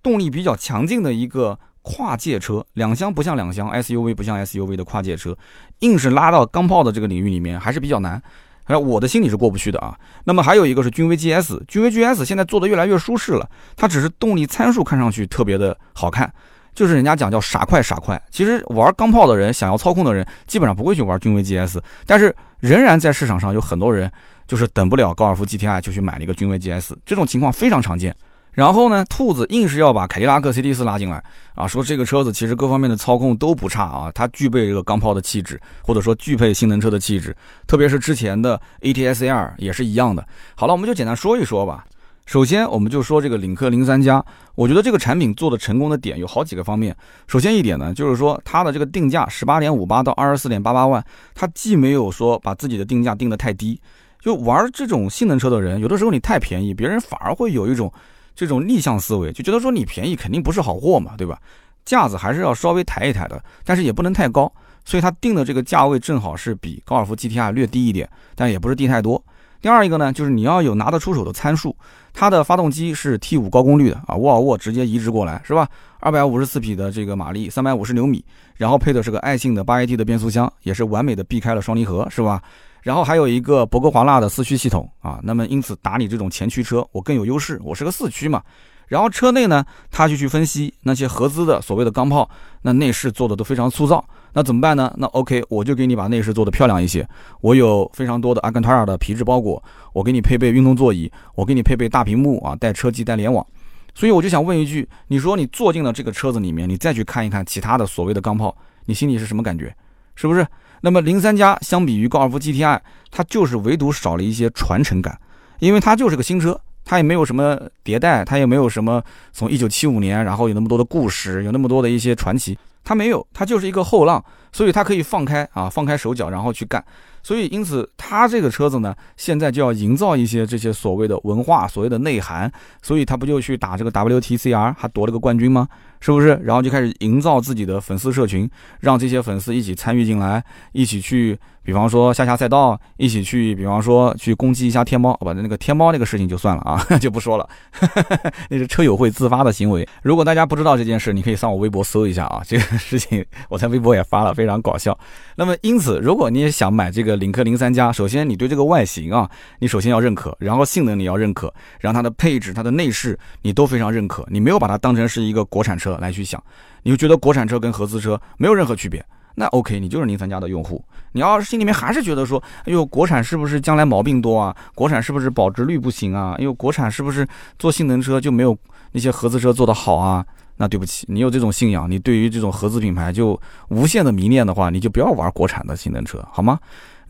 A: 动力比较强劲的一个跨界车，两厢不像两厢，SUV 不像 SUV 的跨界车，硬是拉到钢炮的这个领域里面还是比较难。哎，我的心里是过不去的啊。那么还有一个是君威 GS，君威 GS 现在做的越来越舒适了，它只是动力参数看上去特别的好看。就是人家讲叫傻快傻快。其实玩钢炮的人，想要操控的人，基本上不会去玩君威 GS，但是仍然在市场上有很多人就是等不了高尔夫 GTI 就去买了一个君威 GS，这种情况非常常见。然后呢，兔子硬是要把凯迪拉克 CT4 拉进来啊，说这个车子其实各方面的操控都不差啊，它具备这个钢炮的气质，或者说具备性能车的气质，特别是之前的 ATS-R 也是一样的。好了，我们就简单说一说吧。首先，我们就说这个领克零三加，我觉得这个产品做的成功的点有好几个方面。首先一点呢，就是说它的这个定价十八点五八到二十四点八八万，它既没有说把自己的定价定得太低，就玩这种性能车的人，有的时候你太便宜，别人反而会有一种。这种逆向思维就觉得说你便宜肯定不是好货嘛，对吧？架子还是要稍微抬一抬的，但是也不能太高，所以它定的这个价位正好是比高尔夫 GTI 略低一点，但也不是低太多。第二一个呢，就是你要有拿得出手的参数，它的发动机是 T5 高功率的啊，沃尔沃直接移植过来是吧？二百五十四匹的这个马力，三百五十牛米，然后配的是个爱信的八 AT 的变速箱，也是完美的避开了双离合是吧？然后还有一个博格华纳的四驱系统啊，那么因此打你这种前驱车，我更有优势，我是个四驱嘛。然后车内呢，他就去分析那些合资的所谓的钢炮，那内饰做的都非常粗糙，那怎么办呢？那 OK，我就给你把内饰做的漂亮一些，我有非常多的阿坎塔尔的皮质包裹，我给你配备运动座椅，我给你配备大屏幕啊，带车机带联网。所以我就想问一句，你说你坐进了这个车子里面，你再去看一看其他的所谓的钢炮，你心里是什么感觉？是不是？那么零三加相比于高尔夫 GTI，它就是唯独少了一些传承感，因为它就是个新车，它也没有什么迭代，它也没有什么从一九七五年，然后有那么多的故事，有那么多的一些传奇，它没有，它就是一个后浪，所以它可以放开啊，放开手脚，然后去干。所以因此，它这个车子呢，现在就要营造一些这些所谓的文化、所谓的内涵，所以他不就去打这个 WTCR，还夺了个冠军吗？是不是？然后就开始营造自己的粉丝社群，让这些粉丝一起参与进来，一起去，比方说下下赛道，一起去，比方说去攻击一下天猫，把那个天猫那个事情就算了啊，[laughs] 就不说了，[laughs] 那是车友会自发的行为。如果大家不知道这件事，你可以上我微博搜一下啊，这个事情我在微博也发了，非常搞笑。那么因此，如果你也想买这个领克零三加，首先你对这个外形啊，你首先要认可，然后性能你要认可，然后它的配置、它的内饰你都非常认可，你没有把它当成是一个国产车。来去想，你就觉得国产车跟合资车没有任何区别，那 OK，你就是零三加的用户。你要是心里面还是觉得说，哎呦，国产是不是将来毛病多啊？国产是不是保值率不行啊？哎呦，国产是不是做性能车就没有那些合资车做得好啊？那对不起，你有这种信仰，你对于这种合资品牌就无限的迷恋的话，你就不要玩国产的性能车，好吗？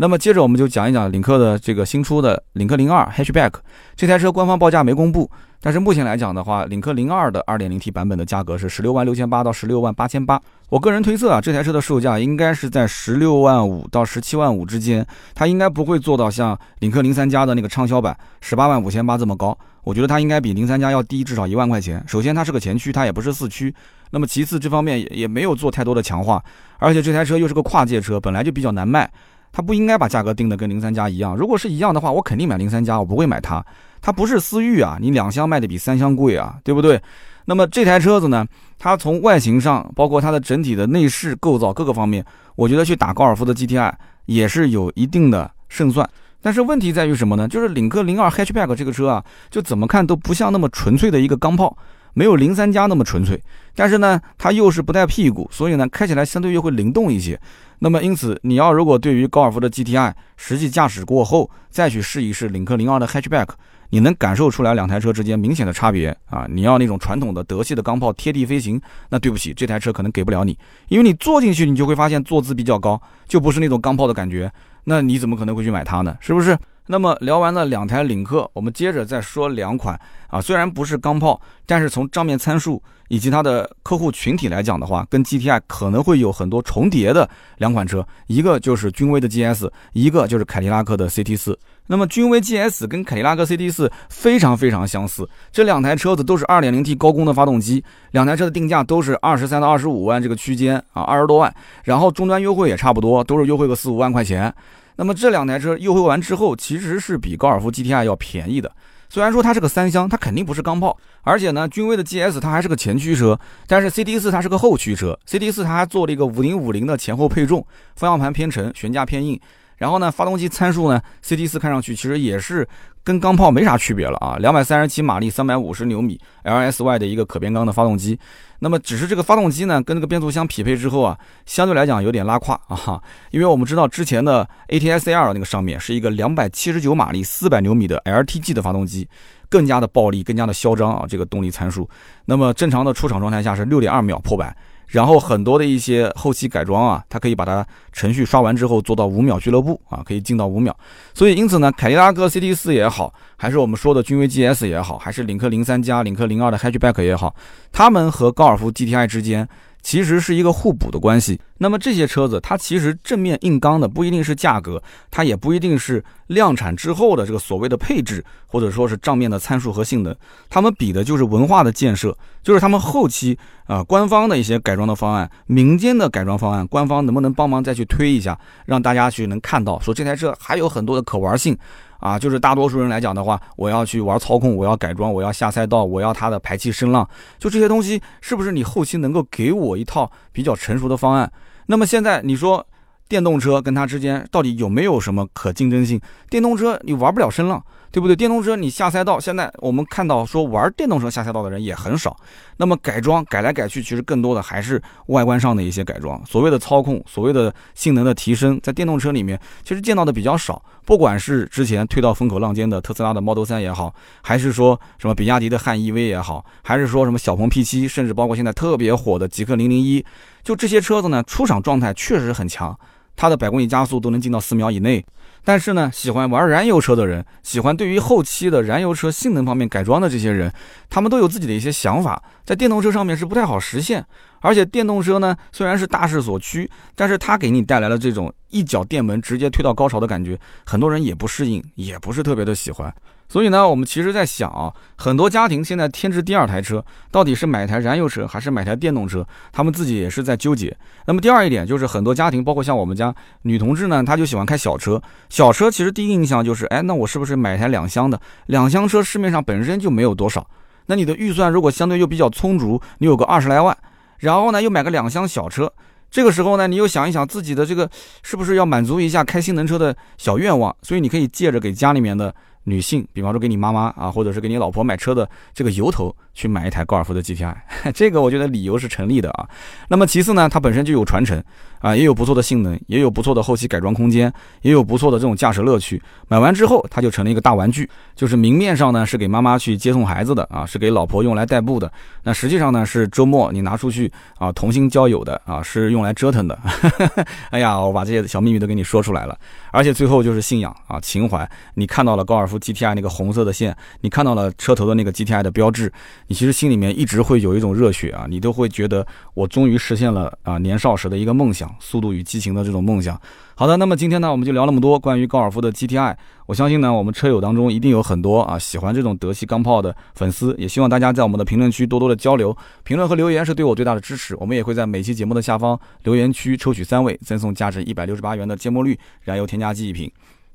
A: 那么接着我们就讲一讲领克的这个新出的领克零二 Hatchback 这台车，官方报价没公布。但是目前来讲的话，领克零二的二点零 T 版本的价格是十六万六千八到十六万八千八。我个人推测啊，这台车的售价应该是在十六万五到十七万五之间，它应该不会做到像领克零三加的那个畅销版十八万五千八这么高。我觉得它应该比零三加要低至少一万块钱。首先它是个前驱，它也不是四驱。那么其次这方面也也没有做太多的强化，而且这台车又是个跨界车，本来就比较难卖，它不应该把价格定的跟零三加一样。如果是一样的话，我肯定买零三加，我不会买它。它不是思域啊，你两厢卖的比三厢贵啊，对不对？那么这台车子呢，它从外形上，包括它的整体的内饰构造各个方面，我觉得去打高尔夫的 GTI 也是有一定的胜算。但是问题在于什么呢？就是领克零二 Hatchback 这个车啊，就怎么看都不像那么纯粹的一个钢炮，没有零三加那么纯粹。但是呢，它又是不带屁股，所以呢，开起来相对又会灵动一些。那么因此，你要如果对于高尔夫的 GTI 实际驾驶过后，再去试一试领克零二的 Hatchback。你能感受出来两台车之间明显的差别啊！你要那种传统的德系的钢炮贴地飞行，那对不起，这台车可能给不了你，因为你坐进去，你就会发现坐姿比较高，就不是那种钢炮的感觉。那你怎么可能会去买它呢？是不是？那么聊完了两台领克，我们接着再说两款啊，虽然不是钢炮，但是从账面参数以及它的客户群体来讲的话，跟 GTI 可能会有很多重叠的两款车，一个就是君威的 GS，一个就是凯迪拉克的 CT4。那么君威 GS 跟凯迪拉克 CT4 非常非常相似，这两台车子都是 2.0T 高功的发动机，两台车的定价都是二十三到二十五万这个区间啊，二十多万，然后终端优惠也差不多，都是优惠个四五万块钱。那么这两台车优惠完之后，其实是比高尔夫 GTI 要便宜的。虽然说它是个三厢，它肯定不是钢炮，而且呢，君威的 GS 它还是个前驱车，但是 CT4 它是个后驱车，CT4 它还做了一个五零五零的前后配重，方向盘偏沉，悬架偏硬，然后呢，发动机参数呢，CT4 看上去其实也是跟钢炮没啥区别了啊，两百三十七马力，三百五十牛米，LSY 的一个可变缸的发动机。那么只是这个发动机呢，跟这个变速箱匹配之后啊，相对来讲有点拉胯 [laughs] 啊，因为我们知道之前的 A T S R 那个上面是一个两百七十九马力、四百牛米的 LTG 的发动机，更加的暴力，更加的嚣张啊，这个动力参数。那么正常的出厂状态下是六点二秒破百。然后很多的一些后期改装啊，它可以把它程序刷完之后做到五秒俱乐部啊，可以进到五秒。所以因此呢，凯迪拉克 CT 四也好，还是我们说的君威 GS 也好，还是领克零三加、领克零二的 Hatchback 也好，他们和高尔夫 GTI 之间。其实是一个互补的关系。那么这些车子，它其实正面硬刚的不一定是价格，它也不一定是量产之后的这个所谓的配置，或者说是账面的参数和性能。他们比的就是文化的建设，就是他们后期啊官方的一些改装的方案，民间的改装方案，官方能不能帮忙再去推一下，让大家去能看到，说这台车还有很多的可玩性。啊，就是大多数人来讲的话，我要去玩操控，我要改装，我要下赛道，我要它的排气声浪，就这些东西，是不是你后期能够给我一套比较成熟的方案？那么现在你说电动车跟它之间到底有没有什么可竞争性？电动车你玩不了声浪。对不对？电动车你下赛道，现在我们看到说玩电动车下赛道的人也很少。那么改装改来改去，其实更多的还是外观上的一些改装。所谓的操控，所谓的性能的提升，在电动车里面其实见到的比较少。不管是之前推到风口浪尖的特斯拉的 Model 3也好，还是说什么比亚迪的汉 EV 也好，还是说什么小鹏 P7，甚至包括现在特别火的极氪零零一，就这些车子呢，出厂状态确实很强，它的百公里加速都能进到四秒以内。但是呢，喜欢玩燃油车的人，喜欢对于后期的燃油车性能方面改装的这些人，他们都有自己的一些想法，在电动车上面是不太好实现。而且电动车呢，虽然是大势所趋，但是它给你带来了这种一脚电门直接推到高潮的感觉，很多人也不适应，也不是特别的喜欢。所以呢，我们其实在想啊，很多家庭现在添置第二台车，到底是买台燃油车还是买台电动车？他们自己也是在纠结。那么第二一点就是，很多家庭，包括像我们家女同志呢，她就喜欢开小车。小车其实第一印象就是，哎，那我是不是买台两厢的？两厢车市面上本身就没有多少。那你的预算如果相对又比较充足，你有个二十来万，然后呢又买个两厢小车，这个时候呢，你又想一想自己的这个是不是要满足一下开性能车的小愿望？所以你可以借着给家里面的。女性，比方说给你妈妈啊，或者是给你老婆买车的这个由头，去买一台高尔夫的 GTI，[laughs] 这个我觉得理由是成立的啊。那么其次呢，它本身就有传承啊，也有不错的性能，也有不错的后期改装空间，也有不错的这种驾驶乐趣。买完之后，它就成了一个大玩具，就是明面上呢是给妈妈去接送孩子的啊，是给老婆用来代步的。那实际上呢是周末你拿出去啊同性交友的啊，是用来折腾的。[laughs] 哎呀，我把这些小秘密都给你说出来了。而且最后就是信仰啊，情怀。你看到了高尔夫 GTI 那个红色的线，你看到了车头的那个 GTI 的标志，你其实心里面一直会有一种热血啊，你都会觉得我终于实现了啊年少时的一个梦想，速度与激情的这种梦想。好的，那么今天呢，我们就聊那么多关于高尔夫的 GTI。我相信呢，我们车友当中一定有很多啊喜欢这种德系钢炮的粉丝，也希望大家在我们的评论区多多的交流，评论和留言是对我最大的支持。我们也会在每期节目的下方留言区抽取三位，赠送价值一百六十八元的芥末绿燃油添加剂一瓶。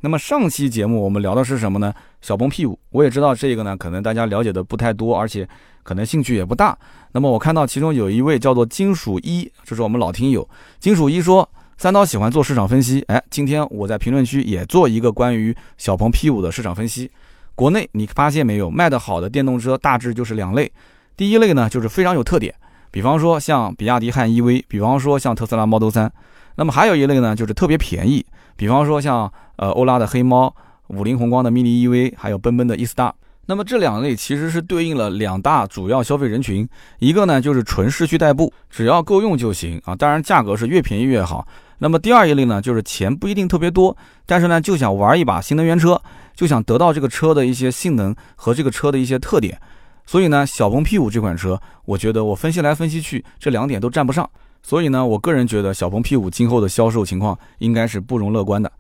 A: 那么上期节目我们聊的是什么呢？小鹏 P5。我也知道这个呢，可能大家了解的不太多，而且可能兴趣也不大。那么我看到其中有一位叫做金属一，这是我们老听友，金属一说。三刀喜欢做市场分析，哎，今天我在评论区也做一个关于小鹏 P5 的市场分析。国内你发现没有，卖得好的电动车大致就是两类。第一类呢，就是非常有特点，比方说像比亚迪汉 EV，比方说像特斯拉 Model 3。那么还有一类呢，就是特别便宜，比方说像呃欧拉的黑猫、五菱宏光的 mini EV，还有奔奔的 E-Star。那么这两类其实是对应了两大主要消费人群，一个呢就是纯市区代步，只要够用就行啊，当然价格是越便宜越好。那么第二一类呢，就是钱不一定特别多，但是呢就想玩一把新能源车，就想得到这个车的一些性能和这个车的一些特点。所以呢，小鹏 P5 这款车，我觉得我分析来分析去，这两点都占不上。所以呢，我个人觉得小鹏 P5 今后的销售情况应该是不容乐观的。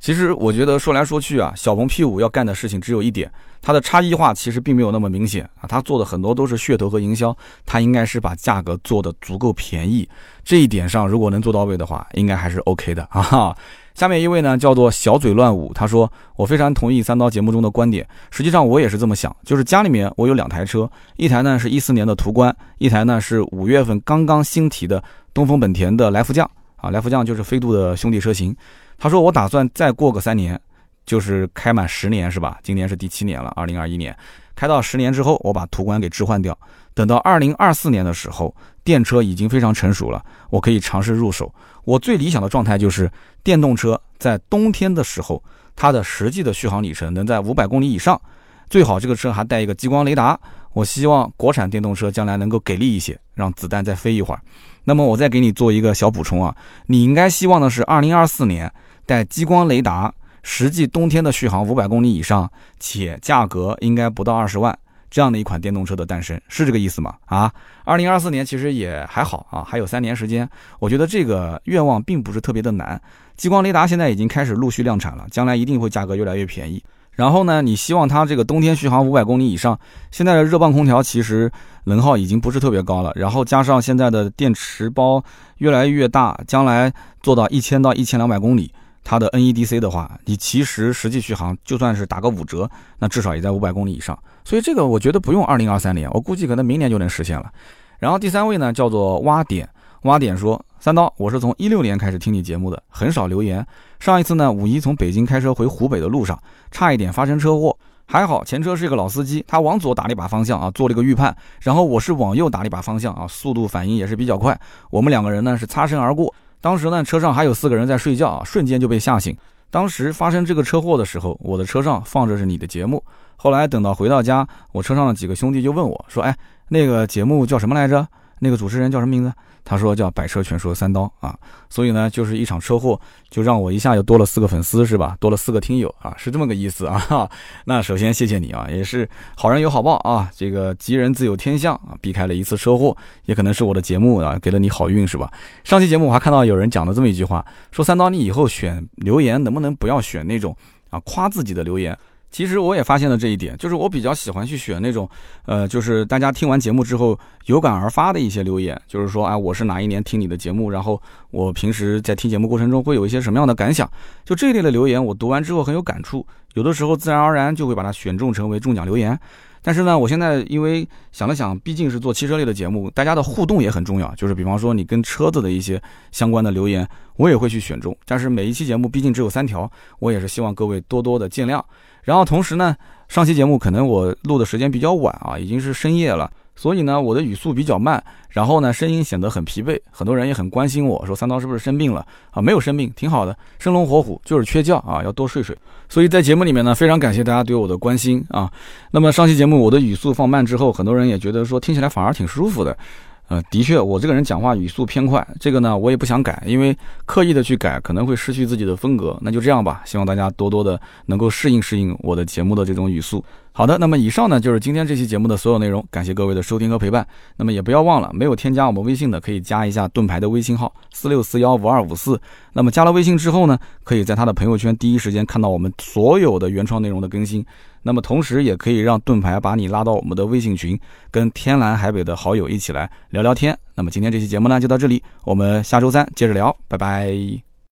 A: 其实我觉得说来说去啊，小鹏 P5 要干的事情只有一点，它的差异化其实并没有那么明显啊，它做的很多都是噱头和营销，它应该是把价格做的足够便宜，这一点上如果能做到位的话，应该还是 OK 的啊。下面一位呢叫做小嘴乱舞，他说我非常同意三刀节目中的观点，实际上我也是这么想，就是家里面我有两台车，一台呢是一四年的途观，一台呢是五月份刚刚新提的东风本田的来福将啊，来福将就是飞度的兄弟车型。他说我打算再过个三年，就是开满十年是吧？今年是第七年了，二零二一年，开到十年之后，我把途观给置换掉。等到二零二四年的时候，电车已经非常成熟了，我可以尝试入手。我最理想的状态就是电动车在冬天的时候，它的实际的续航里程能在五百公里以上，最好这个车还带一个激光雷达。我希望国产电动车将来能够给力一些，让子弹再飞一会儿。那么我再给你做一个小补充啊，你应该希望的是二零二四年带激光雷达，实际冬天的续航五百公里以上，且价格应该不到二十万。这样的一款电动车的诞生是这个意思吗？啊，二零二四年其实也还好啊，还有三年时间，我觉得这个愿望并不是特别的难。激光雷达现在已经开始陆续量产了，将来一定会价格越来越便宜。然后呢，你希望它这个冬天续航五百公里以上，现在的热泵空调其实能耗已经不是特别高了，然后加上现在的电池包越来越大，将来做到一千到一千两百公里。它的 NEDC 的话，你其实实际续航就算是打个五折，那至少也在五百公里以上。所以这个我觉得不用二零二三年，我估计可能明年就能实现了。然后第三位呢叫做挖点，挖点说三刀，我是从一六年开始听你节目的，很少留言。上一次呢五一从北京开车回湖北的路上，差一点发生车祸，还好前车是一个老司机，他往左打了一把方向啊，做了一个预判，然后我是往右打了一把方向啊，速度反应也是比较快，我们两个人呢是擦身而过。当时呢，车上还有四个人在睡觉啊，瞬间就被吓醒。当时发生这个车祸的时候，我的车上放着是你的节目。后来等到回到家，我车上的几个兄弟就问我说：“哎，那个节目叫什么来着？那个主持人叫什么名字？”他说叫百车全说三刀啊，所以呢，就是一场车祸，就让我一下又多了四个粉丝，是吧？多了四个听友啊，是这么个意思啊。那首先谢谢你啊，也是好人有好报啊，这个吉人自有天相啊，避开了一次车祸，也可能是我的节目啊给了你好运，是吧？上期节目我还看到有人讲了这么一句话，说三刀你以后选留言能不能不要选那种啊夸自己的留言？其实我也发现了这一点，就是我比较喜欢去选那种，呃，就是大家听完节目之后有感而发的一些留言，就是说，哎，我是哪一年听你的节目，然后我平时在听节目过程中会有一些什么样的感想，就这一类的留言，我读完之后很有感触，有的时候自然而然就会把它选中成为中奖留言。但是呢，我现在因为想了想，毕竟是做汽车类的节目，大家的互动也很重要，就是比方说你跟车子的一些相关的留言，我也会去选中。但是每一期节目毕竟只有三条，我也是希望各位多多的见谅。然后同时呢，上期节目可能我录的时间比较晚啊，已经是深夜了，所以呢，我的语速比较慢，然后呢，声音显得很疲惫。很多人也很关心我说三刀是不是生病了啊？没有生病，挺好的，生龙活虎，就是缺觉啊，要多睡睡。所以在节目里面呢，非常感谢大家对我的关心啊。那么上期节目我的语速放慢之后，很多人也觉得说听起来反而挺舒服的。呃，的确，我这个人讲话语速偏快，这个呢，我也不想改，因为刻意的去改可能会失去自己的风格。那就这样吧，希望大家多多的能够适应适应我的节目的这种语速。好的，那么以上呢就是今天这期节目的所有内容，感谢各位的收听和陪伴。那么也不要忘了，没有添加我们微信的，可以加一下盾牌的微信号四六四幺五二五四。那么加了微信之后呢，可以在他的朋友圈第一时间看到我们所有的原创内容的更新。那么同时，也可以让盾牌把你拉到我们的微信群，跟天南海北的好友一起来聊聊天。那么今天这期节目呢，就到这里，我们下周三接着聊，拜拜。